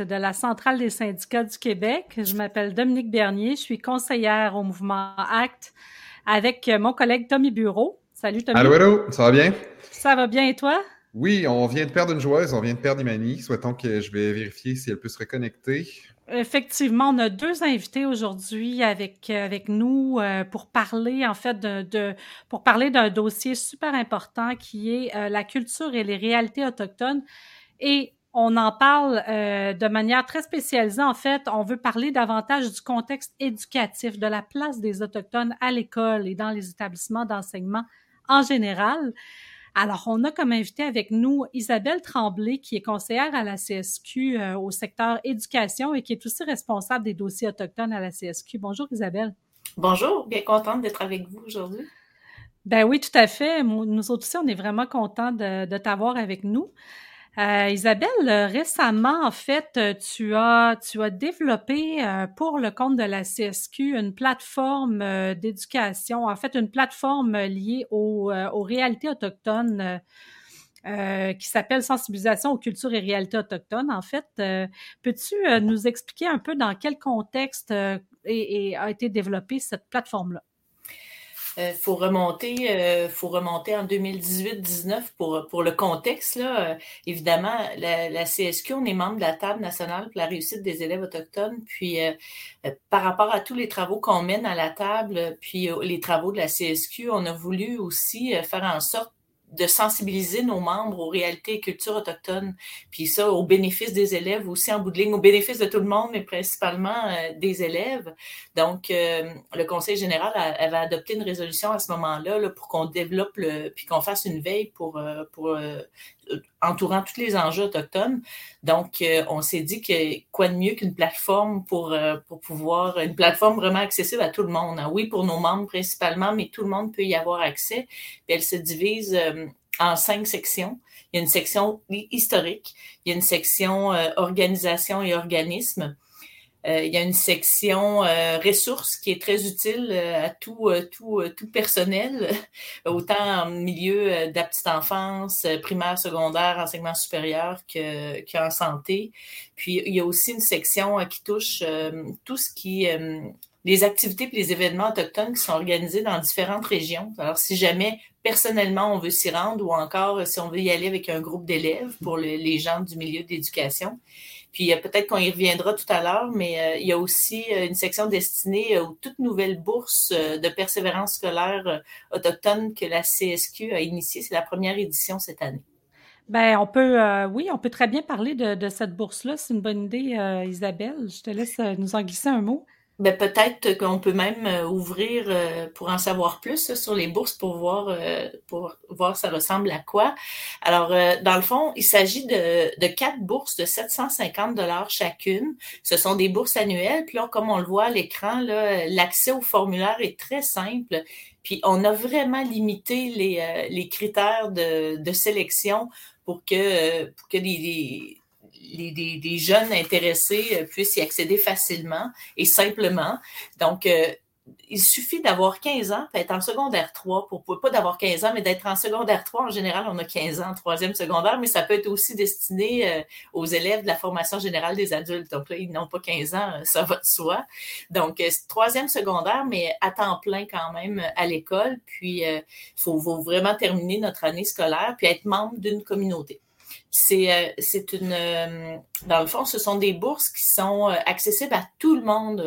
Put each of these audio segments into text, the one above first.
de la Centrale des syndicats du Québec. Je m'appelle Dominique Bernier, je suis conseillère au mouvement ACT avec mon collègue Tommy Bureau. Salut Tommy. Allô, allô, ça va bien? Ça va bien et toi? Oui, on vient de perdre une joueuse, on vient de perdre Imani. Souhaitons que je vais vérifier si elle peut se reconnecter. Effectivement, on a deux invités aujourd'hui avec, avec nous euh, pour parler en fait de, de pour parler d'un dossier super important qui est euh, la culture et les réalités autochtones. Et on en parle de manière très spécialisée. En fait, on veut parler davantage du contexte éducatif, de la place des Autochtones à l'école et dans les établissements d'enseignement en général. Alors, on a comme invité avec nous Isabelle Tremblay, qui est conseillère à la CSQ euh, au secteur éducation et qui est aussi responsable des dossiers autochtones à la CSQ. Bonjour Isabelle. Bonjour, bien contente d'être avec vous aujourd'hui. Ben oui, tout à fait. Nous autres aussi, on est vraiment contents de, de t'avoir avec nous. Euh, Isabelle, euh, récemment, en fait, euh, tu as, tu as développé pour le compte de la CSQ une plateforme d'éducation, en fait, une plateforme liée aux, aux réalités autochtones. qui s'appelle Sensibilisation aux cultures et réalités autochtones. En fait, peux-tu nous expliquer un peu dans quel contexte et a été développée cette plateforme-là? Euh, faut remonter, euh, faut remonter en 2018-19 pour, pour le contexte. Là. Euh, évidemment, la, la, CSQ, on est membre de la table nationale pour la réussite des élèves autochtones. Puis, par rapport à tous les travaux qu'on mène à la table, puis les travaux de la CSQ, on a voulu aussi faire en sorte de sensibiliser nos membres aux réalités et cultures autochtones, puis ça au bénéfice des élèves aussi en bout de ligne, au bénéfice de tout le monde, mais principalement euh, des élèves. Donc, euh, le Conseil général avait adopté une résolution à ce moment-là là, pour qu'on développe le, puis qu'on fasse une veille pour, euh, pour entourant tous les enjeux autochtones. Donc, euh, on s'est dit que quoi de mieux qu'une plateforme pour, euh, pour pouvoir, une plateforme vraiment accessible à tout le monde. Hein. Oui, pour nos membres principalement, mais tout le monde peut y avoir accès. elle se divise euh, en cinq sections. Il y a une section historique, il y a une section organisation et organisme, euh, il y a une section euh, ressources qui est très utile euh, à tout, tout, tout personnel, autant en milieu de enfance, primaire, secondaire, enseignement supérieur que, qu'en santé. Puis il y a aussi une section qui touche tout ce qui les activités et les événements autochtones qui sont organisés dans différentes régions. Alors, si jamais personnellement on veut s'y rendre ou encore si on veut y aller avec un groupe d'élèves pour les gens du milieu d'éducation, puis euh, peut-être qu'on y reviendra tout à l'heure, mais euh, il y a aussi euh, une section destinée aux toutes nouvelles bourses de persévérance scolaire autochtone que la CSQ a initiée. C'est la première édition cette année. Ben, on peut, oui, on peut très bien parler de cette bourse-là. C'est une bonne idée, Isabelle. Je te laisse nous en glisser un mot. Ben, peut-être qu'on peut même euh, ouvrir euh, pour en savoir plus sur les bourses pour voir euh, pour voir ça ressemble à quoi. Alors dans le fond, il s'agit de, de quatre bourses de 750 dollars chacune. Ce sont des bourses annuelles. Puis là, comme on le voit à l'écran, là, l'accès au formulaire est très simple. Puis on a vraiment limité les, les critères de, de sélection pour que pour que les les, des, jeunes intéressés euh, puissent y accéder facilement et simplement. Donc, euh, il suffit d'avoir 15 ans, être en secondaire 3, pour, pas d'avoir 15 ans, mais d'être en secondaire 3. En général, on a 15 ans troisième secondaire, mais ça peut être aussi destiné euh, aux élèves de la formation générale des adultes. Donc là, ils n'ont pas 15 ans, ça va de soi. Donc, troisième secondaire, mais à temps plein quand même à l'école. Puis, il faut, vraiment terminer notre année scolaire, puis être membre d'une communauté. C'est euh, c'est une euh, dans le fond, ce sont des bourses qui sont euh, accessibles à tout le monde,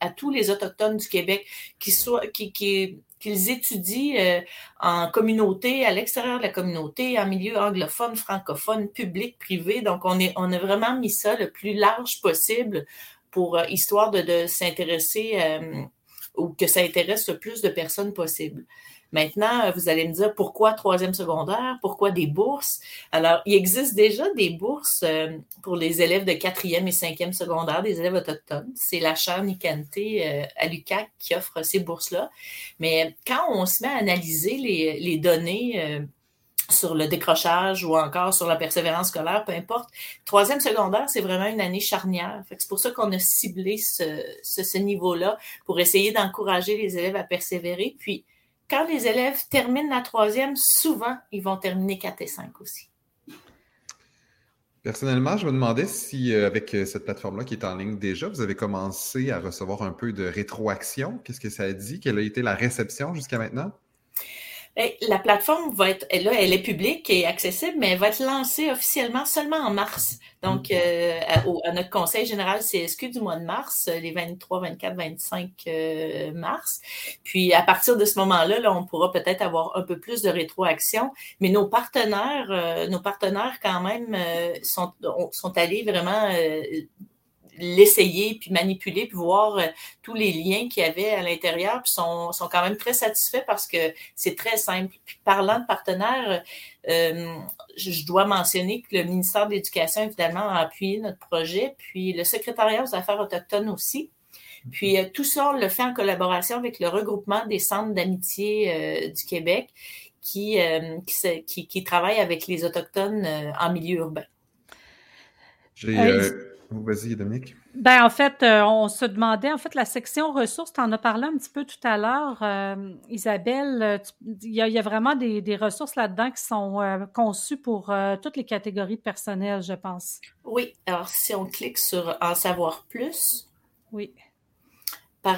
à tous les autochtones du Québec, qui soient qui, qui qu'ils étudient en communauté, à l'extérieur de la communauté, en milieu anglophone, francophone, public, privé. Donc, on, est, on a vraiment mis ça le plus large possible pour histoire de s'intéresser ou que ça intéresse le plus de personnes possible. Maintenant, vous allez me dire pourquoi troisième secondaire, pourquoi des bourses? Alors, il existe déjà des bourses euh, pour les élèves de quatrième et cinquième secondaire, des élèves autochtones. C'est la chaire Nicanté euh, à l'UQAC qui offre ces bourses-là. Mais quand on se met à analyser les, données euh, sur le décrochage ou encore sur la persévérance scolaire, peu importe. Troisième secondaire, c'est vraiment une année charnière. C'est pour ça qu'on a ciblé ce, ce, ce niveau-là pour essayer d'encourager les élèves à persévérer. Puis, quand les élèves terminent la troisième, souvent, ils vont terminer 4 et 5 aussi. Personnellement, je me demandais si, euh, avec euh, cette plateforme-là qui est en ligne déjà, vous avez commencé à recevoir un peu de rétroaction. Qu'est-ce que ça a dit? Quelle a été la réception jusqu'à maintenant? La plateforme va être, là, elle est publique et accessible, mais elle va être lancée officiellement seulement en mars. Donc, euh, à, notre conseil général CSQ du mois de mars, les 23, 24, 25 mars. Puis, à partir de ce moment-là, là, on pourra peut-être avoir un peu plus de rétroaction. Mais nos partenaires, euh, nos partenaires quand même euh, sont, sont allés vraiment l'essayer, puis manipuler, puis voir euh, tous les liens qu'il y avait à l'intérieur, puis sont, sont quand même très satisfaits parce que c'est très simple. Puis parlant de partenaires, euh, je dois mentionner que le ministère de l'Éducation, évidemment, a appuyé notre projet, puis le secrétariat aux affaires autochtones aussi. Puis euh, tout ça, on le fait en collaboration avec le regroupement des centres d'amitié du Québec qui, qui, qui, travaille avec les Autochtones en milieu urbain. J'ai Vas-y, Dominique. Ben, en fait, euh, on se demandait, en fait, la section ressources, tu en as parlé un petit peu tout à l'heure, euh, Isabelle. Euh, il y, a vraiment des, ressources là-dedans qui sont conçues pour toutes les catégories de personnel, je pense. Oui. Alors, si on clique sur En savoir plus. Oui. Par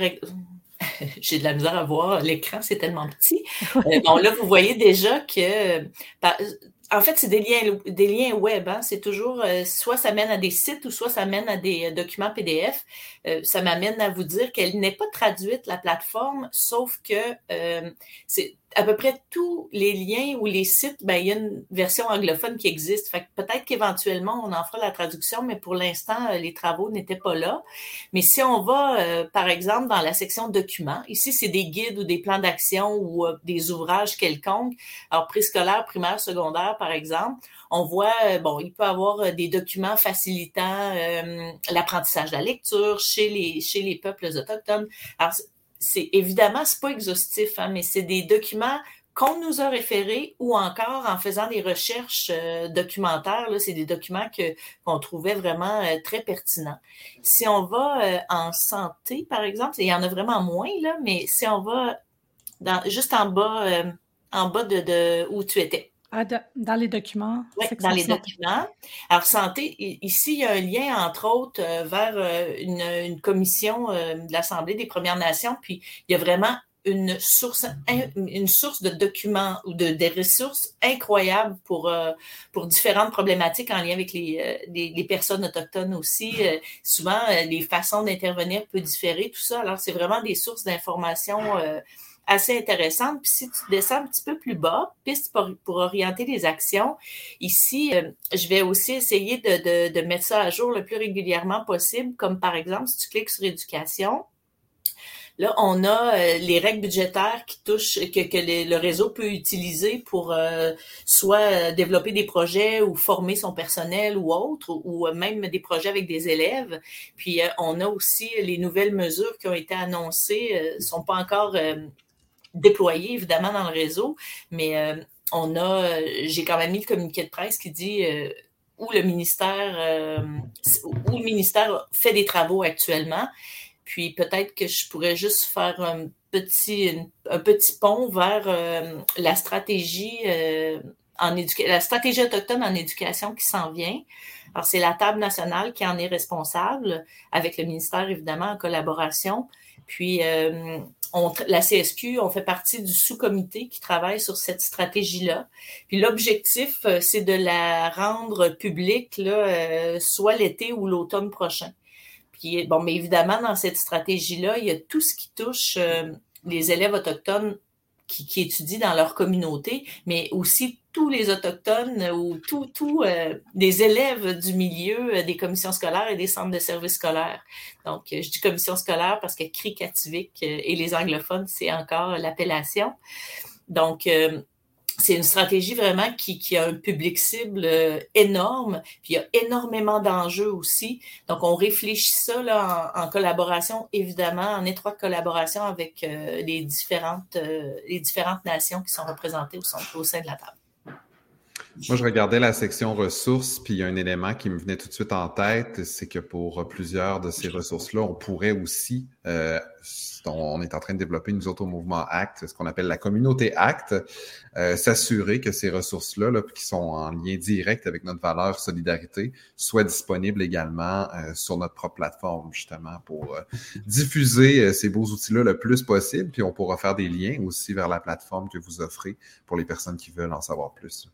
J'ai de la misère à voir l'écran, c'est tellement petit. bon, là, vous voyez déjà que en fait, c'est des liens, des liens web. Hein. C'est toujours euh, soit ça mène à des sites ou soit ça mène à des euh, documents PDF. Euh, ça m'amène à vous dire qu'elle n'est pas traduite, la plateforme, sauf que c'est à peu près tous les liens ou les sites, ben, il y a une version anglophone qui existe. Fait peut-être qu'éventuellement, on en fera la traduction, mais pour l'instant, les travaux n'étaient pas là. Mais si on va, par exemple, dans la section documents, ici, c'est des guides ou des plans d'action ou des ouvrages quelconques, alors préscolaire, primaire, secondaire, par exemple, on voit, euh, bon, il peut avoir euh, des documents facilitant euh, l'apprentissage de la lecture chez les, chez les peuples autochtones. C'est évidemment, c'est pas exhaustif, hein, mais c'est des documents qu'on nous a référés ou encore en faisant des recherches documentaires, là, c'est des documents que qu'on trouvait vraiment très pertinents. Si on va en santé, par exemple, il y en a vraiment moins là, mais si on va dans, juste en bas, en bas de, de où tu étais, ah, dans les documents. Oui, dans les documents. Alors, santé, ici, il y a un lien, entre autres, euh, vers euh, une, commission euh, de l'Assemblée des Premières Nations, puis il y a vraiment une source, une source de documents ou de des ressources incroyables pour pour différentes problématiques en lien avec les, les, personnes autochtones aussi. souvent, les façons d'intervenir peuvent différer, tout ça. Alors, c'est vraiment des sources d'informations assez intéressante. Puis si tu descends un petit peu plus bas, piste pour, orienter les actions, ici, euh, je vais aussi essayer de, de, mettre ça à jour le plus régulièrement possible, comme par exemple, si tu cliques sur éducation, Là, on a euh, les règles budgétaires qui touchent, que, que le réseau peut utiliser pour euh, soit développer des projets ou former son personnel ou autre, ou, même des projets avec des élèves. Puis on a aussi les nouvelles mesures qui ont été annoncées, sont pas encore déployé évidemment dans le réseau, mais euh, on a, euh, j'ai quand même mis le communiqué de presse qui dit euh, où le ministère où le ministère fait des travaux actuellement. Puis peut-être que je pourrais juste faire un petit, un petit pont vers la stratégie en la stratégie autochtone en éducation qui s'en vient. Alors, c'est la table nationale qui en est responsable, avec le ministère, évidemment, en collaboration. Puis, euh, la CSQ, on fait partie du sous-comité qui travaille sur cette stratégie-là. Puis l'objectif, euh, c'est de la rendre publique là, euh, soit l'été ou l'automne prochain. Puis bon, mais évidemment, dans cette stratégie-là, il y a tout ce qui touche les élèves autochtones qui, qui, étudient dans leur communauté, mais aussi tous les autochtones ou tous tout, euh, des élèves du milieu euh, des commissions scolaires et des centres de services scolaires. Donc, euh, je dis commission scolaire parce que CRIC-Ativik et les anglophones, c'est encore l'appellation. Donc, c'est une stratégie vraiment qui, a un public cible énorme, puis il y a énormément d'enjeux aussi. Donc, on réfléchit ça là, en, collaboration, évidemment, en étroite collaboration avec les, différentes, les différentes nations qui sont représentées au sein de la table. Moi, je regardais la section ressources, puis il y a un élément qui me venait tout de suite en tête, c'est que pour plusieurs de ces ressources-là, on pourrait aussi euh, on est en train de développer, nous autres, au mouvement ACT, ce qu'on appelle la communauté ACT, euh, s'assurer que ces ressources-là, là, qui sont en lien direct avec notre valeur solidarité, soient disponibles également euh, sur notre propre plateforme, justement, pour euh, diffuser ces beaux outils-là le plus possible. Puis on pourra faire des liens aussi vers la plateforme que vous offrez pour les personnes qui veulent en savoir plus.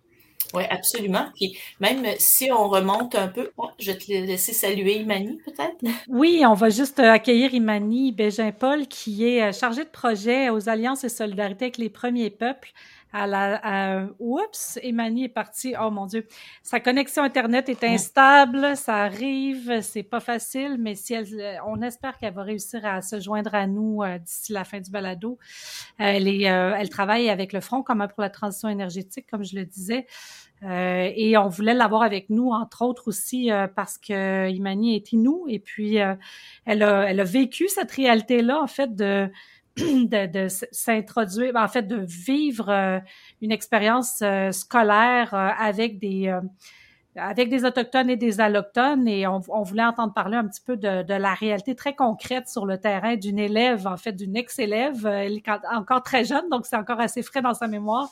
Oui, absolument. Puis même si on remonte un peu, oh, je vais te laisser saluer Imani peut-être. Oui, on va juste euh, accueillir Imani Bégin-Paul qui est euh, chargé de projet aux Alliances et Solidarité avec les premiers peuples. À la, oups, Imani est partie. Oh mon Dieu, sa connexion internet est instable, ça arrive, c'est pas facile, mais si elle, euh, on espère qu'elle va réussir à se joindre à nous d'ici la fin du balado. Elle est, elle travaille avec le Front commun pour la transition énergétique, comme je le disais. Euh, et on voulait l'avoir avec nous, entre autres aussi euh, parce que Imani est Inou et puis euh, elle, a, elle a vécu cette réalité-là, en fait, de, de, de s'introduire, en fait, de vivre une expérience scolaire avec des avec des autochtones et des allochtones et on, on, voulait entendre parler un petit peu de, de, la réalité très concrète sur le terrain d'une élève, en fait d'une ex-élève, elle est encore très jeune, donc c'est encore assez frais dans sa mémoire,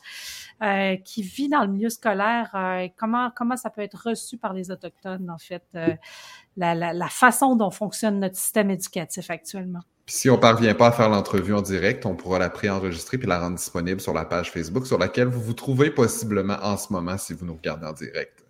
euh, qui vit dans le milieu scolaire, euh, comment comment ça peut être reçu par les autochtones en fait, euh, la, la, la, façon dont fonctionne notre système éducatif actuellement. si on parvient pas à faire l'entrevue en direct, on pourra la préenregistrer puis la rendre disponible sur la page Facebook sur laquelle vous vous trouvez possiblement en ce moment si vous nous regardez en direct.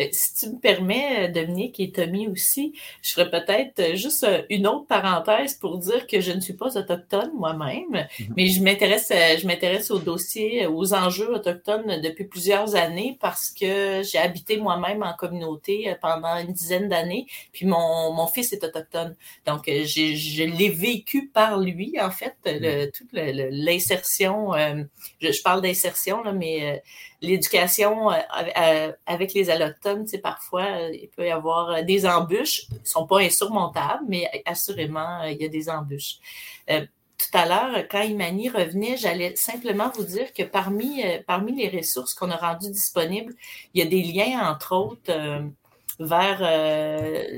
Euh, si tu me permets, euh, Dominique et Tommy aussi, je ferais peut-être euh, juste une autre parenthèse pour dire que je ne suis pas autochtone moi-même, mhm. mais je m'intéresse, je m'intéresse au dossier, aux enjeux autochtones depuis plusieurs années parce que j'ai habité moi-même en communauté pendant une dizaine d'années, puis mon, mon fils est autochtone. Donc, je l'ai vécu par lui, en fait, le, mhm. toute l'insertion, je, je, parle d'insertion, là, mais l'éducation euh, euh, avec les allochtones, parfois, euh, il peut y avoir des embûches. Ils sont pas insurmontables, mais assurément, il y a des embûches. tout à l'heure, quand Imani revenait, j'allais simplement vous dire que parmi, parmi les ressources qu'on a rendues disponibles, il y a des liens, entre autres, vers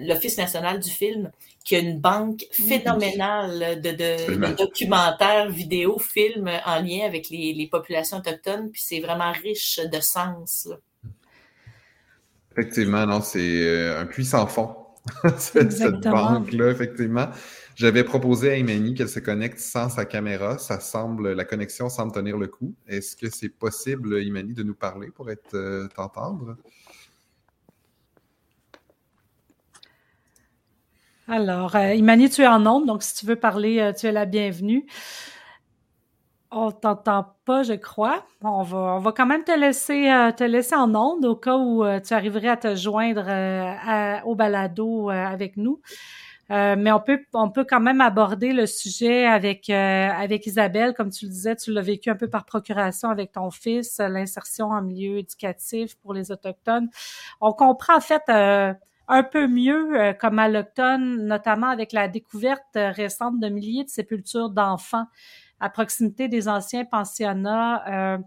l'Office national du film qui a une banque phénoménale de, de, documentaires, vidéos, films en lien avec les, les populations autochtones, puis c'est vraiment riche de sens. Effectivement, non, c'est euh, un puissant fond, cette, banque-là, effectivement. J'avais proposé à Imani qu'elle se connecte sans sa caméra. Ça semble, la connexion semble tenir le coup. Est-ce que c'est possible, Imani, de nous parler pour être euh, t'entendre? Alors, euh, Imani, tu es en onde, donc si tu veux parler, euh, tu es la bienvenue. On t'entend pas, je crois. On va, on va quand même te laisser, euh, te laisser en onde au cas où tu arriverais à te joindre au balado avec nous. mais on peut, on peut quand même aborder le sujet avec avec Isabelle, comme tu le disais, tu l'as vécu un peu par procuration avec ton fils, l'insertion en milieu éducatif pour les autochtones. On comprend en fait un peu mieux euh, comme allochtone, notamment avec la découverte euh, récente de milliers de sépultures d'enfants à proximité des anciens pensionnats. Euh,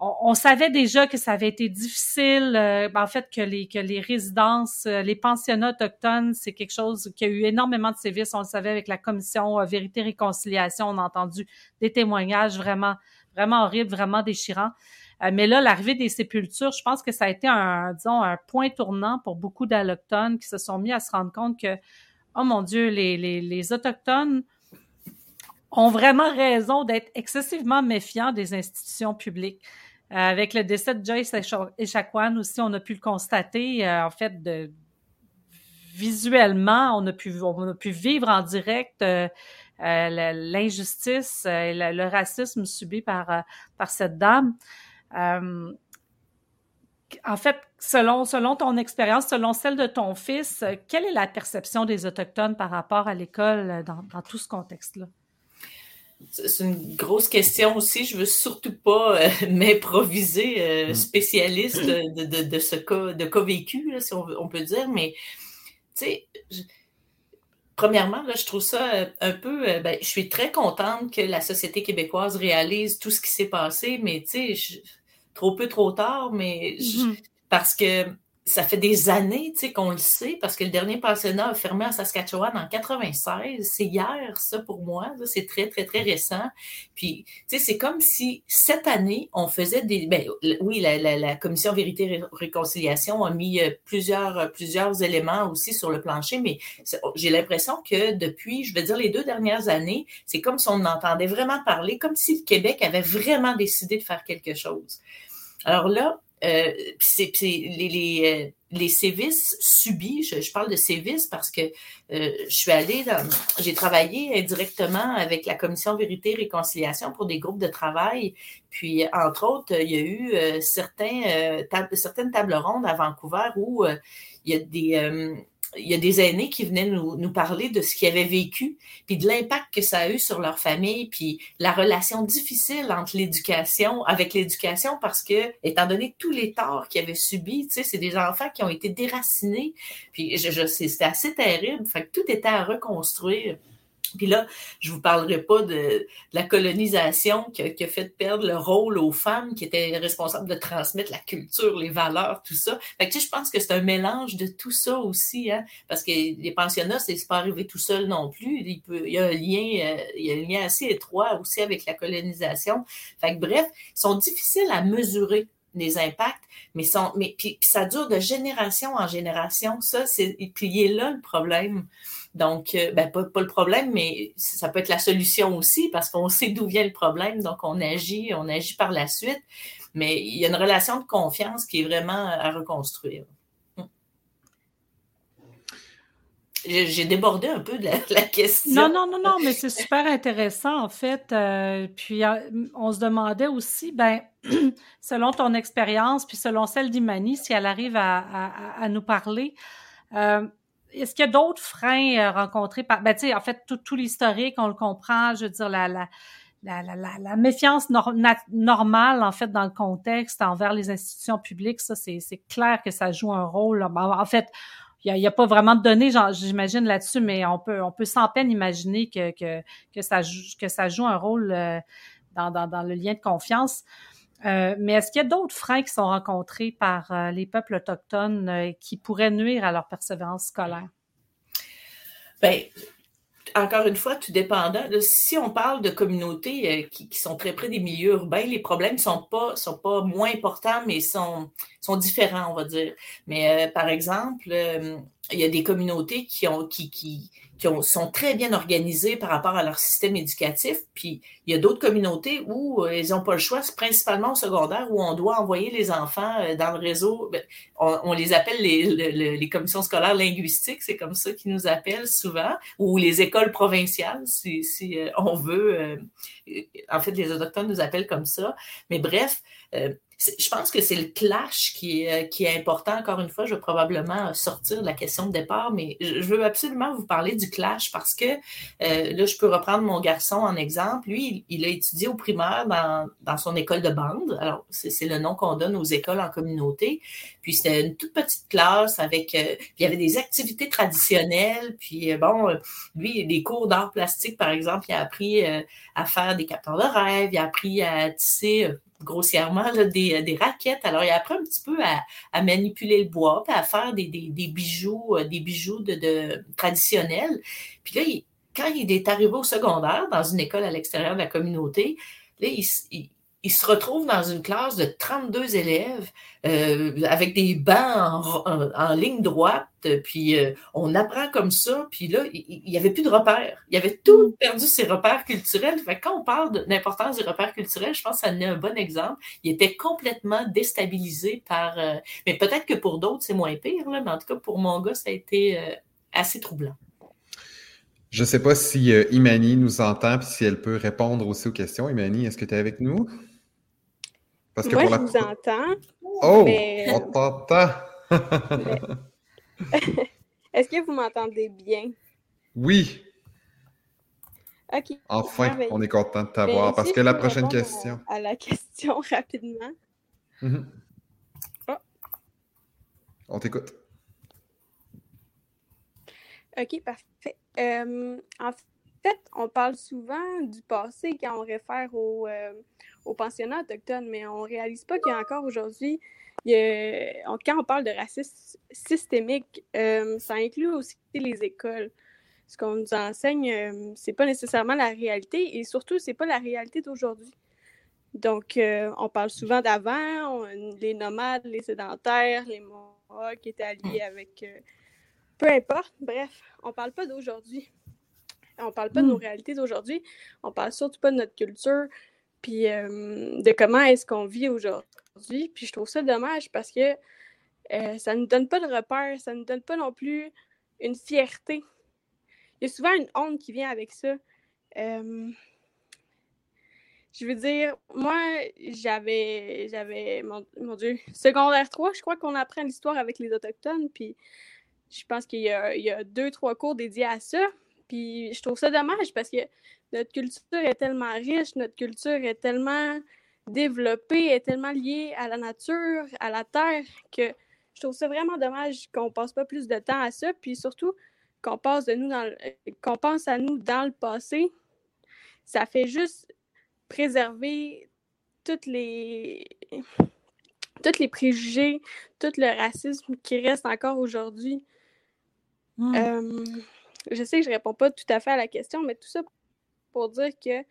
on, savait déjà que ça avait été difficile, ben, en fait que les résidences, les pensionnats autochtones, c'est quelque chose qui a eu énormément de sévices. On le savait avec la commission Vérité Réconciliation, on a entendu des témoignages vraiment vraiment horribles, vraiment déchirants. Euh, mais là, l'arrivée des sépultures, je pense que ça a été un, disons, un point tournant pour beaucoup d'Allochtones qui se sont mis à se rendre compte que, oh mon Dieu, les, les, les Autochtones ont vraiment raison d'être excessivement méfiants des institutions publiques. Euh, avec le décès de Joyce Echaquan aussi, on a pu le constater, euh, en fait, de, visuellement, on a pu, on a pu vivre en direct l'injustice et le, racisme subi par, par cette dame. Euh, en fait, selon, selon ton expérience, selon celle de ton fils, quelle est la perception des Autochtones par rapport à l'école dans, dans tout ce contexte-là? C'est une grosse question aussi. Je veux surtout pas euh, m'improviser euh, mm. spécialiste de, de, de, ce cas, de cas vécu, là, si on, on, peut dire, mais tu sais, premièrement, là, je trouve ça euh, un peu. Euh, ben, je suis très contente que la société québécoise réalise tout ce qui s'est passé, mais tu sais, trop peu, trop tard, mais mm-hmm. parce que ça fait des années, tu sais, qu'on le sait, parce que le dernier pensionnat a fermé en Saskatchewan en 96. C'est hier, ça, pour moi. C'est très, très, très récent. Puis, tu sais, c'est comme si cette année, on faisait des... Ben, oui, la, la, la Commission Vérité-Réconciliation a mis euh, plusieurs, euh, plusieurs éléments aussi sur le plancher, mais j'ai l'impression que depuis, je veux dire, les deux dernières années, c'est comme si on entendait vraiment parler, comme si le Québec avait vraiment décidé de faire quelque chose. Alors là, euh, c'est euh, les, sévices subis, je, parle de sévices parce que euh, je suis allée dans, j'ai travaillé indirectement avec la commission vérité et réconciliation pour des groupes de travail. Puis, entre autres, il y a eu certaines tables rondes à Vancouver où il y a des il y a des aînés qui venaient nous, nous parler de ce qu'ils avaient vécu, puis de l'impact que ça a eu sur leur famille, puis la relation difficile entre l'éducation, avec l'éducation, parce que, étant donné tous les torts qu'ils avaient subis, tu sais, c'est des enfants qui ont été déracinés, puis je, je c'était assez terrible, fait que tout était à reconstruire. Puis là, je vous parlerai pas de, la colonisation qui a, fait perdre le rôle aux femmes qui étaient responsables de transmettre la culture, les valeurs, tout ça. Fait que, tu sais, je pense que c'est un mélange de tout ça aussi, hein, parce que les pensionnats, c'est pas arrivé tout seul non plus. Il, peut, il y a un lien, euh, il y a un lien assez étroit aussi avec la colonisation. Fait que, bref, ils sont difficiles à mesurer les impacts, mais sont, mais puis, ça dure de génération en génération. Ça, c'est, puis il est là le problème. Donc, euh, ben, pas, le problème, mais ça peut être la solution aussi parce qu'on sait d'où vient le problème, donc on agit, on agit par la suite. Mais il y a une relation de confiance qui est vraiment à reconstruire. Hum. J'ai débordé un peu de la, question. Non, non, non, non, mais c'est super intéressant en fait. Euh, puis euh, on se demandait aussi, ben, selon ton expérience, puis selon celle d'Imani, si elle arrive à, nous parler, est-ce qu'il y a d'autres freins euh, rencontrés par, ben, tu sais, en fait, tout, l'historique, on le comprend, je veux dire, la, la, la, la, méfiance normale, en fait, dans le contexte envers les institutions publiques, ça, c'est clair que ça joue un rôle. En fait, il n'y a, a, pas vraiment de données, j'imagine, là-dessus, mais on peut, on peut sans peine imaginer que, que, que, ça, que ça joue un rôle euh, dans, dans, dans le lien de confiance. Euh, mais est-ce qu'il y a d'autres freins qui sont rencontrés par euh, les peuples autochtones euh, qui pourraient nuire à leur persévérance scolaire? Bien, encore une fois, tout dépendant. Si on parle de communautés qui, sont très près des milieux urbains, les problèmes sont pas sont pas moins importants, mais sont sont différents, on va dire. Mais par exemple, il y a des communautés qui ont qui, sont très bien organisés par rapport à leur système éducatif. Puis il y a d'autres communautés où euh, ils n'ont pas le choix, principalement au secondaire où on doit envoyer les enfants euh, dans le réseau. Ben, on, les appelle les, commissions scolaires linguistiques, c'est comme ça qu'ils nous appellent souvent, ou les écoles provinciales, si, euh, on veut. en fait, les autochtones nous appellent comme ça. Mais bref, je pense que c'est le clash qui est, euh, qui est important. Encore une fois, je vais probablement sortir de la question de départ, mais je veux absolument vous parler du clash parce que euh, là, je peux reprendre mon garçon en exemple. Lui, il, a étudié au primaire dans, dans son école de bande. Alors, c'est le nom qu'on donne aux écoles en communauté. Puis c'était une toute petite classe avec, euh, il y avait des activités traditionnelles. Puis bon, lui, des cours d'art plastique, par exemple, il a appris à faire des capteurs de rêve, il a appris à tisser grossièrement des, des, raquettes. Alors, il apprend un petit peu à, à manipuler le bois, à faire des, des, des bijoux, euh, des bijoux de, de, traditionnels. Puis là, quand il est arrivé au secondaire, dans une école à l'extérieur de la communauté, là, il, il se retrouve dans une classe de 32 élèves euh, avec des bancs en, ligne droite, puis euh, on apprend comme ça, puis là, il n'y avait plus de repères. Il avait tout mm. perdu ses repères culturels. Fait quand on parle de l'importance des repères culturels, je pense que ça en est un bon exemple. Il était complètement déstabilisé par... Euh, mais peut-être que pour d'autres, c'est moins pire, là, mais en tout cas, pour mon gars, ça a été assez troublant. Je ne sais pas si Imani nous entend, puis si elle peut répondre aussi aux questions. Imani, est-ce que tu es avec nous? Parce que Moi, je vous entends. Oh, on t'entend. Est-ce que vous m'entendez bien? Oui. OK. Enfin, on est content de t'avoir. Parce que la prochaine question. À, la question rapidement. Mm-hmm. Oh. On t'écoute. OK, parfait. Euh, en on parle souvent du passé quand on réfère aux, aux pensionnats autochtones, mais on ne réalise pas qu'il encore aujourd'hui, quand on parle de racisme systémique, ça inclut aussi les écoles ce qu'on nous enseigne, euh, c'est pas nécessairement la réalité et surtout, c'est pas la réalité d'aujourd'hui. Donc, euh, on parle souvent d'avant, les nomades, les sédentaires, les Mohawks qui étaient alliés avec. Euh, peu importe, bref, on parle pas d'aujourd'hui. On parle pas de nos hmm. réalités d'aujourd'hui. On parle surtout pas de notre culture, puis de comment est-ce qu'on vit aujourd'hui. Puis je trouve ça dommage parce que ça ne nous donne pas de repères, ça ne nous donne pas non plus une fierté il y a souvent une honte qui vient avec ça. je veux dire, moi, j'avais, j'avais, mon, Dieu, secondaire 3, je crois qu'on apprend l'histoire avec les Autochtones, puis je pense qu'il y a, deux, trois cours dédiés à ça, puis je trouve ça dommage parce que notre culture est tellement riche, notre culture est tellement développée, est tellement liée à la nature, à la terre, que je trouve ça vraiment dommage qu'on passe pas plus de temps à ça, puis surtout, qu'on passe de nous dans qu'on pense à nous dans le passé, ça fait juste préserver toutes les tous les préjugés, tout le racisme qui reste encore aujourd'hui. Hmm. Euh, je sais que je ne réponds pas tout à fait à la question, mais tout ça pour dire que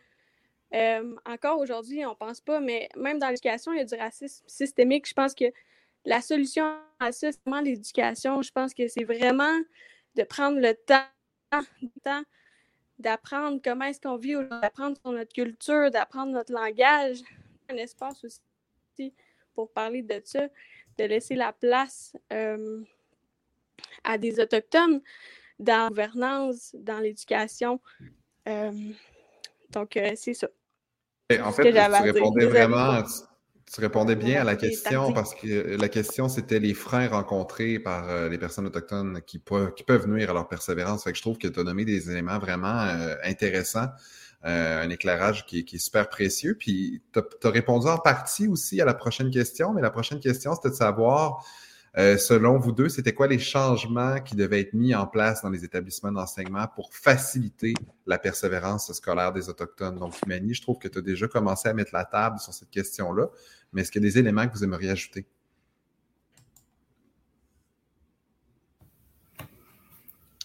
euh, encore aujourd'hui, on ne pense pas, mais même dans l'éducation, il y a du racisme systémique. Je pense que la solution à ça, c'est vraiment l'éducation. Je pense que c'est vraiment de prendre le temps, d'apprendre comment est-ce qu'on vit, d'apprendre sur notre culture, d'apprendre notre langage, un espace aussi pour parler de ça, de laisser la place euh, à des autochtones dans la gouvernance, dans l'éducation. Euh, donc, euh, c'est ça. en fait, tu répondais vraiment, tu répondais bien à la question parce que la question, c'était les freins rencontrés par euh, les personnes autochtones qui, qui, peuvent nuire à leur persévérance. Fait que je trouve que tu as nommé des éléments vraiment intéressants, un éclairage qui, qui, est super précieux. Puis tu as, répondu en partie aussi à la prochaine question, mais la prochaine question, c'était de savoir euh, selon vous deux, c'était quoi les changements qui devaient être mis en place dans les établissements d'enseignement pour faciliter la persévérance scolaire des Autochtones? Donc, Mani, je trouve que tu as déjà commencé à mettre la table sur cette question-là, mais est-ce qu'il y a des éléments que vous aimeriez ajouter?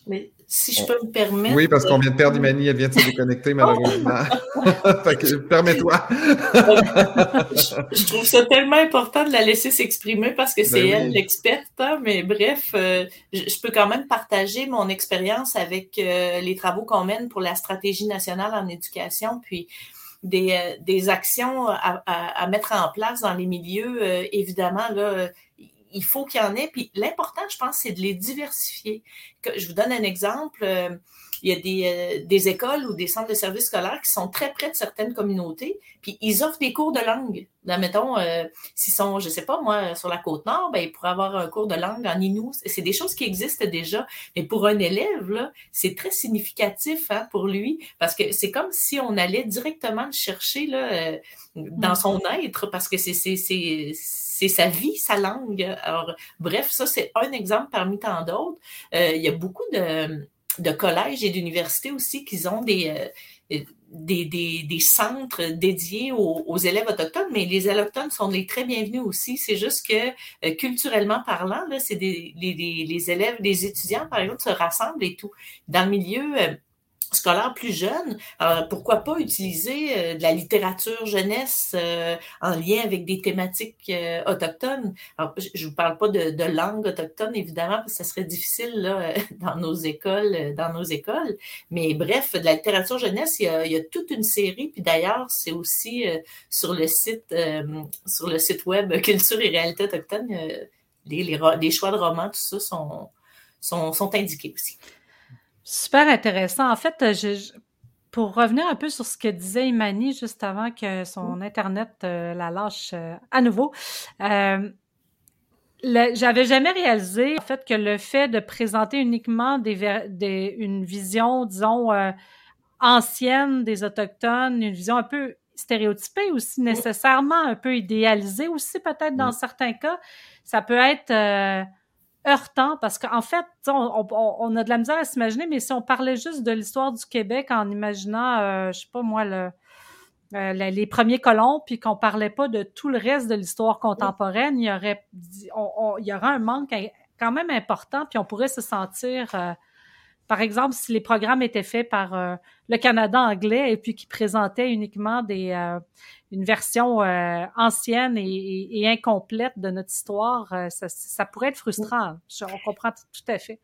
Mais si je peux me permettre. Oui, parce qu'on vient de perdre Imani, elle vient de se déconnecter malheureusement. permets-toi. je, trouve ça tellement important de la laisser s'exprimer parce que c'est ben elle l'experte, hein, mais bref, euh, je, peux quand même partager mon expérience avec euh, les travaux qu'on mène pour la stratégie nationale en éducation, puis des, euh, des actions à, à, mettre en place dans les milieux. évidemment, là, il faut qu'il y en ait. Puis l'important, je pense, c'est de les diversifier. Que, je vous donne un exemple. Euh, il y a des, euh, des, écoles ou des centres de services scolaires qui sont très près de certaines communautés, puis ils offrent des cours de langue. Mettons, euh, s'ils sont, je sais pas moi, sur la côte nord, ben, ils pourraient avoir un cours de langue en Innu. C'est des choses qui existent déjà. Mais pour un élève, là, c'est très significatif hein, pour lui, parce que c'est comme si on allait directement le chercher là, euh, dans son être, parce que c'est c'est sa vie, sa langue. Alors, bref, ça, c'est un exemple parmi tant d'autres. il y a beaucoup de collèges et d'universités aussi qui ont des, euh, centres dédiés aux, élèves autochtones, mais les autochtones sont les très bienvenus aussi. C'est juste que euh, culturellement parlant, c'est les, élèves, les étudiants, par exemple, se rassemblent et tout. Dans le milieu euh, scolaire plus jeune, alors pourquoi pas utiliser euh, de la littérature jeunesse euh, en lien avec des thématiques euh, autochtones? Alors, je vous parle pas de, de, langue autochtone, évidemment, parce que ça serait difficile là, dans nos écoles, dans nos écoles. Mais bref, de la littérature jeunesse, il y a, toute une série. Puis d'ailleurs, c'est aussi sur le site sur le site web Culture et réalité autochtone, les, choix de romans, tout ça sont, sont indiqués aussi. Super intéressant. En fait, je, pour revenir un peu sur ce que disait Imani juste avant que son mm. Internet euh, la lâche euh, à nouveau, euh, j'avais jamais réalisé en fait que le fait de présenter uniquement des, des une vision, disons, euh, ancienne des Autochtones, une vision un peu stéréotypée aussi, mm. nécessairement un peu idéalisée aussi peut-être dans mm. certains cas, ça peut être heurtant parce qu'en fait, on, on, a de la misère à s'imaginer, mais si on parlait juste de l'histoire du Québec en imaginant, euh, je sais pas moi, le, euh, les premiers colons, puis qu'on parlait pas de tout le reste de l'histoire contemporaine, il y aurait, on, il y aurait un manque quand même important, puis on pourrait se sentir, euh, par exemple, si les programmes étaient faits par euh, le Canada anglais et puis qui présentaient uniquement des une version ancienne et, incomplète de notre histoire, ça, ça, pourrait être frustrant. on comprend tout à fait.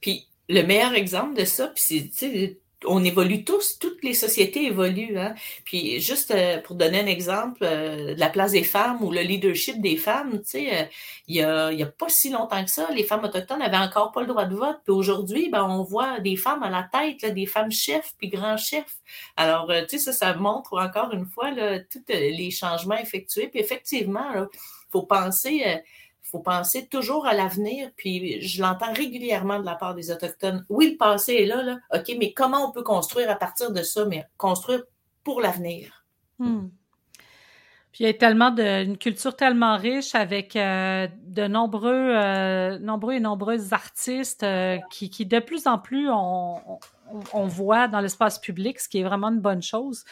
Puis le meilleur exemple de ça, puis c'est on évolue tous, toutes les sociétés évoluent. Hein? Puis juste euh, pour donner un exemple euh, de la place des femmes ou le leadership des femmes, tu sais, euh, il y, a, y a pas si longtemps que ça, les femmes autochtones n'avaient encore pas le droit de vote. Puis aujourd'hui, ben, on voit des femmes à la tête, des femmes chefs puis grands chefs. Alors, tu sais, ça, ça montre encore une fois là, tous les changements effectués. Puis effectivement, il faut penser faut penser toujours à l'avenir, puis je l'entends régulièrement de la part des Autochtones. Oui, le passé est là, là, OK, mais comment on peut construire à partir de ça, mais construire pour l'avenir? Hmm. Puis il y a tellement de, culture tellement riche avec euh, de nombreux, euh, nombreux et nombreuses artistes euh, qui, de plus en plus on, on, voit dans l'espace public, ce qui est vraiment une bonne chose,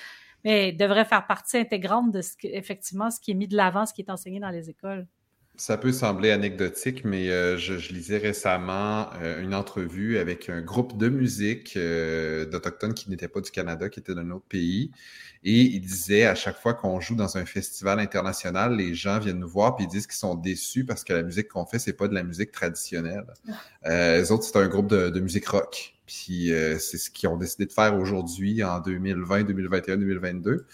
mais devrait faire partie intégrante de ce effectivement ce qui est mis de l'avant, ce qui est enseigné dans les écoles. Ça peut sembler anecdotique, mais euh, je, lisais récemment euh, une entrevue avec un groupe de musique euh, d'Autochtones qui n'étaient pas du Canada, qui étaient d'un autre pays. Et ils disaient à chaque fois qu'on joue dans un festival international, les gens viennent nous voir puis ils disent qu'ils sont déçus parce que la musique qu'on fait, c'est pas de la musique traditionnelle. les autres, c'est un groupe de, de musique rock. Puis c'est ce qu'ils ont décidé de faire aujourd'hui en 2020, 2021, 2022.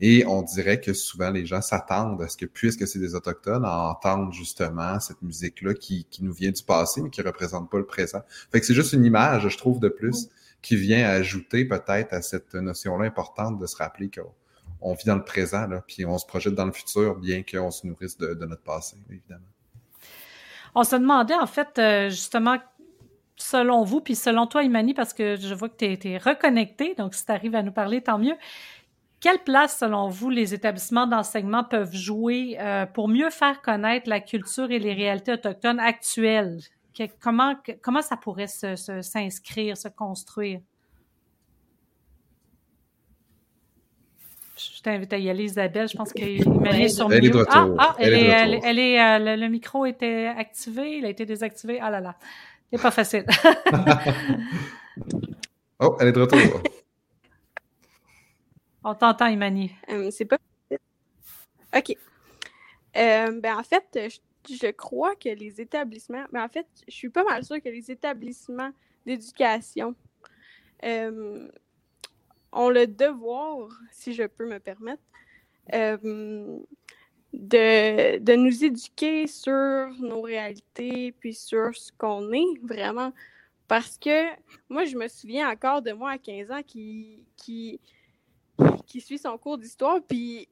Et on dirait que souvent les gens s'attendent à ce que, puisque c'est des Autochtones, à entendre justement cette musique-là qui, qui nous vient du passé, mais qui représente pas le présent. Fait que c'est juste une image, je trouve, de plus, qui vient ajouter peut-être à cette notion-là importante de se rappeler qu'on vit dans le présent, là, puis on se projette dans le futur, bien qu'on se nourrisse de, notre passé, évidemment. On se demandait, en fait, euh, justement, selon vous, puis selon toi, Imani, parce que je vois que tu es, reconnecté, donc si tu arrives à nous parler, tant mieux. Quelle place, selon vous, les établissements d'enseignement peuvent jouer euh, pour mieux faire connaître la culture et les réalités autochtones actuelles? comment, comment ça pourrait s'inscrire, se, construire? Je t'invite à y aller, Isabelle. Je pense qu'elle est sur elle est Ah, ah elle, est, elle, est, euh, le, micro était activé, il a été désactivé. Ah là là, c'est pas facile. oh, elle est de retour. On t'entend, Imani. Euh, c'est pas. OK. Euh, ben, en fait, je, crois que les établissements. Ben, en fait, je suis pas mal sûre que les établissements d'éducation euh, ont le devoir, si je peux me permettre, de, nous éduquer sur nos réalités, puis sur ce qu'on est vraiment. Parce que moi, je me souviens encore de moi à 15 ans qui, qui, qui suit son cours d'histoire, puis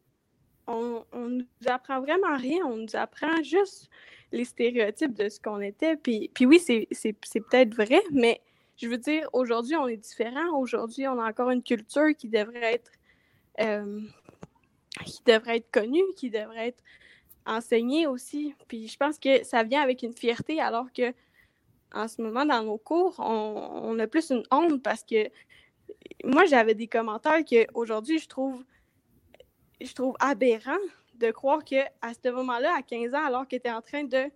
on, on nous apprend vraiment rien, on nous apprend juste les stéréotypes de ce qu'on était. Puis, puis oui, c'est peut-être vrai, mais je veux dire, aujourd'hui, on est différent. Aujourd'hui, on a encore une culture qui devrait être euh, qui devrait être connue, qui devrait être enseignée aussi. Puis je pense que ça vient avec une fierté, alors que en ce moment, dans nos cours, on, on a plus une honte parce que moi, j'avais des commentaires qu'aujourd'hui, je trouve, je trouve aberrant de croire qu'à ce moment-là, à 15 ans, alors que tu es en train de,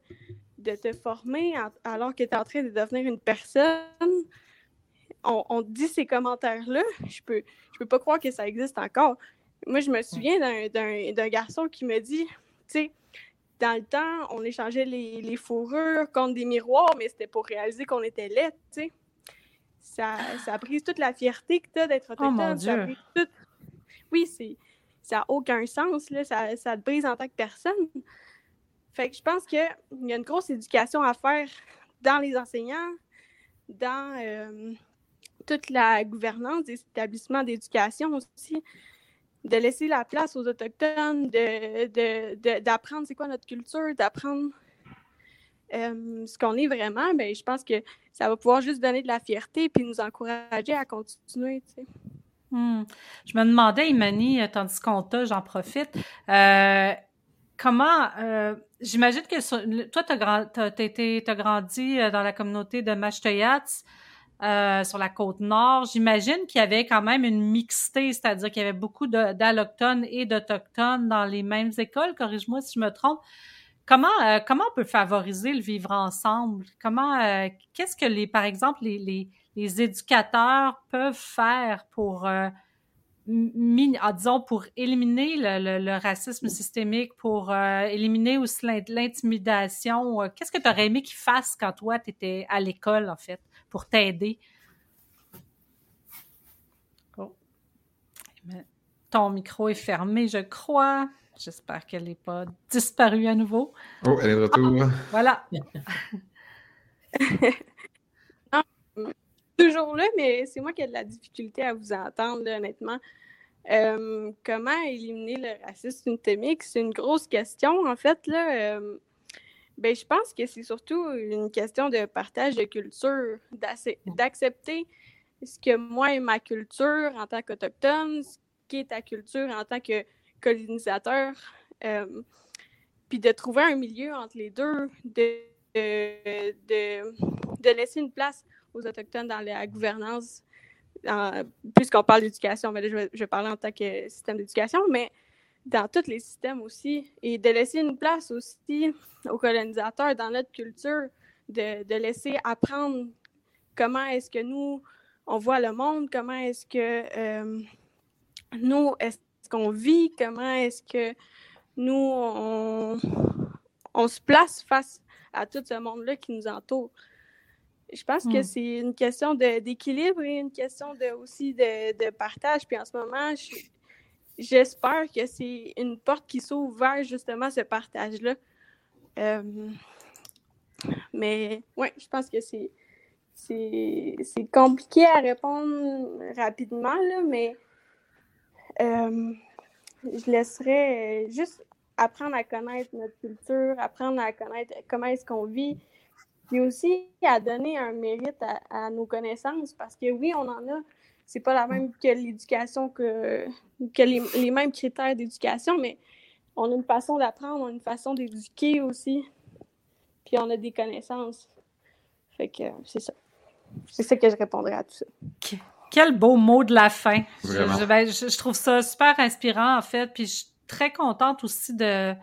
de te former, alors que tu es en train de devenir une personne, on, dit ces commentaires-là. Je peux, je peux pas croire que ça existe encore. Moi, je me souviens d'un garçon qui me dit, tu sais, dans le temps, on échangeait les, les fourrures contre des miroirs, mais c'était pour réaliser qu'on était laid, tu sais ça, ça a pris toute la fierté que tu as d'être oh, autochtone. Oui, c'est, ça n'a aucun sens. Là. Ça, ça te brise en tant que personne. Fait que je pense qu'il y a une grosse éducation à faire dans les enseignants, dans euh, toute la gouvernance des établissements d'éducation aussi, de laisser la place aux Autochtones, de, d'apprendre c'est quoi notre culture, d'apprendre euh, ce qu'on est vraiment, ben, je pense que ça va pouvoir juste donner de la fierté puis nous encourager à continuer. Hmm. Je me demandais, Imani, euh, tandis qu'on t'a, j'en profite, euh, comment j'imagine que toi, tu as, grandi dans la communauté de Mashteyats, euh, sur la côte nord. J'imagine qu'il y avait quand même une mixité, c'est-à-dire qu'il y avait beaucoup d'allochtones et d'autochtones dans les mêmes écoles. Corrige-moi si je me trompe. Comment, euh, comment on peut favoriser le vivre ensemble? Comment, euh, qu'est-ce que les, par exemple, les, les, les éducateurs peuvent faire pour, euh, ah, disons, pour éliminer le, le, racisme systémique, pour éliminer aussi l'intimidation? Qu'est-ce que tu aurais aimé qu'ils fassent quand toi, tu étais à l'école, en fait, pour t'aider? Oh. Ton micro est fermé, je crois. J'espère qu'elle n'est pas disparue à nouveau. Oh, elle est de retour. Ah, voilà. toujours là, mais c'est moi qui ai de la difficulté à vous entendre, honnêtement. Euh, comment éliminer le racisme systémique? C'est une grosse question, en fait. Là, euh, ben, je pense que c'est surtout une question de partage de culture, d'accepter ce que moi et ma culture en tant qu'Autochtone, ce qui est ta culture en tant que colonisateur, euh, puis de trouver un milieu entre les deux, de, de, de, laisser une place aux Autochtones dans la gouvernance, puisqu'on parle d'éducation, mais là, je vais, je parler en tant que système d'éducation, mais dans tous les systèmes aussi, et de laisser une place aussi aux colonisateurs dans notre culture, de, de laisser apprendre comment est-ce que nous, on voit le monde, comment est-ce que euh, nous, est qu'on vit, comment est-ce que nous, on, on, se place face à tout ce monde-là qui nous entoure. Je pense que hmm. c'est une question d'équilibre et une question de, aussi de, partage. Puis en ce moment, j'espère que c'est une porte qui s'ouvre vers justement ce partage-là. Euh, mais oui, je pense que c'est c'est compliqué à répondre rapidement, là, mais euh, je laisserais euh, juste apprendre à connaître notre culture, apprendre à connaître comment est-ce qu'on vit, puis aussi à donner un mérite à, nos connaissances, parce que oui, on en a. C'est pas la même que l'éducation, que, que les, mêmes critères d'éducation, mais on a une façon d'apprendre, on a une façon d'éduquer aussi, puis on a des connaissances. Fait que c'est ça. C'est ça que je répondrais à tout ça. Quel beau mot de la fin. Ben, je, je, trouve ça super inspirant, en fait. Puis je suis très contente aussi de,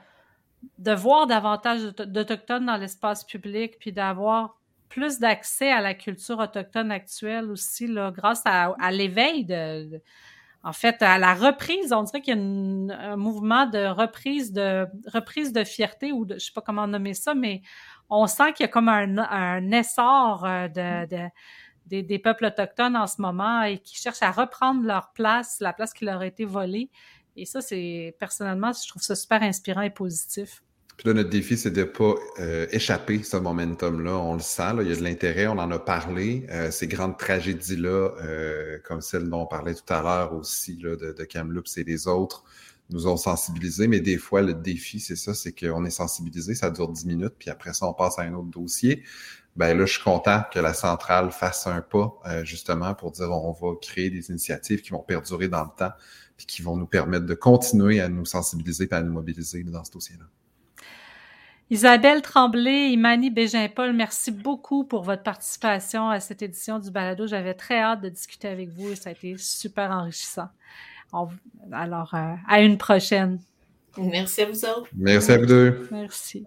de voir davantage d'Autochtones dans l'espace public, puis d'avoir plus d'accès à la culture autochtone actuelle aussi, là, grâce à, à l'éveil de, en fait, à la reprise, on dirait qu'il y a un mouvement de reprise de reprise de fierté ou de, je sais pas comment nommer ça, mais on sent qu'il y a comme un, un essor euh, de, de des, peuples autochtones en ce moment et qui cherchent à reprendre leur place, la place qui leur a été volée. Et ça, c'est personnellement, je trouve ça super inspirant et positif. Puis là, notre défi, c'est de ne pas euh, échapper ce momentum-là. On le sent, là, il y a de l'intérêt, on en a parlé. Euh, ces grandes tragédies-là, euh, comme celle dont on parlait tout à l'heure aussi, là, de, de Kamloops et les autres, nous ont sensibilisés. Mais des fois, le défi, c'est ça, c'est qu'on est sensibilisé, ça dure 10 minutes, puis après ça, on passe à un autre dossier ben là, je suis content que la centrale fasse un pas euh, justement pour dire on va créer des initiatives qui vont perdurer dans le temps puis qui vont nous permettre de continuer à nous sensibiliser et à nous mobiliser dans ce dossier-là. Isabelle Tremblay, Imani Bégin-Paul, merci beaucoup pour votre participation à cette édition du Balado. J'avais très hâte de discuter avec vous et ça a été super enrichissant. alors, euh, à une prochaine. Merci à vous autres. Merci à vous deux. Merci.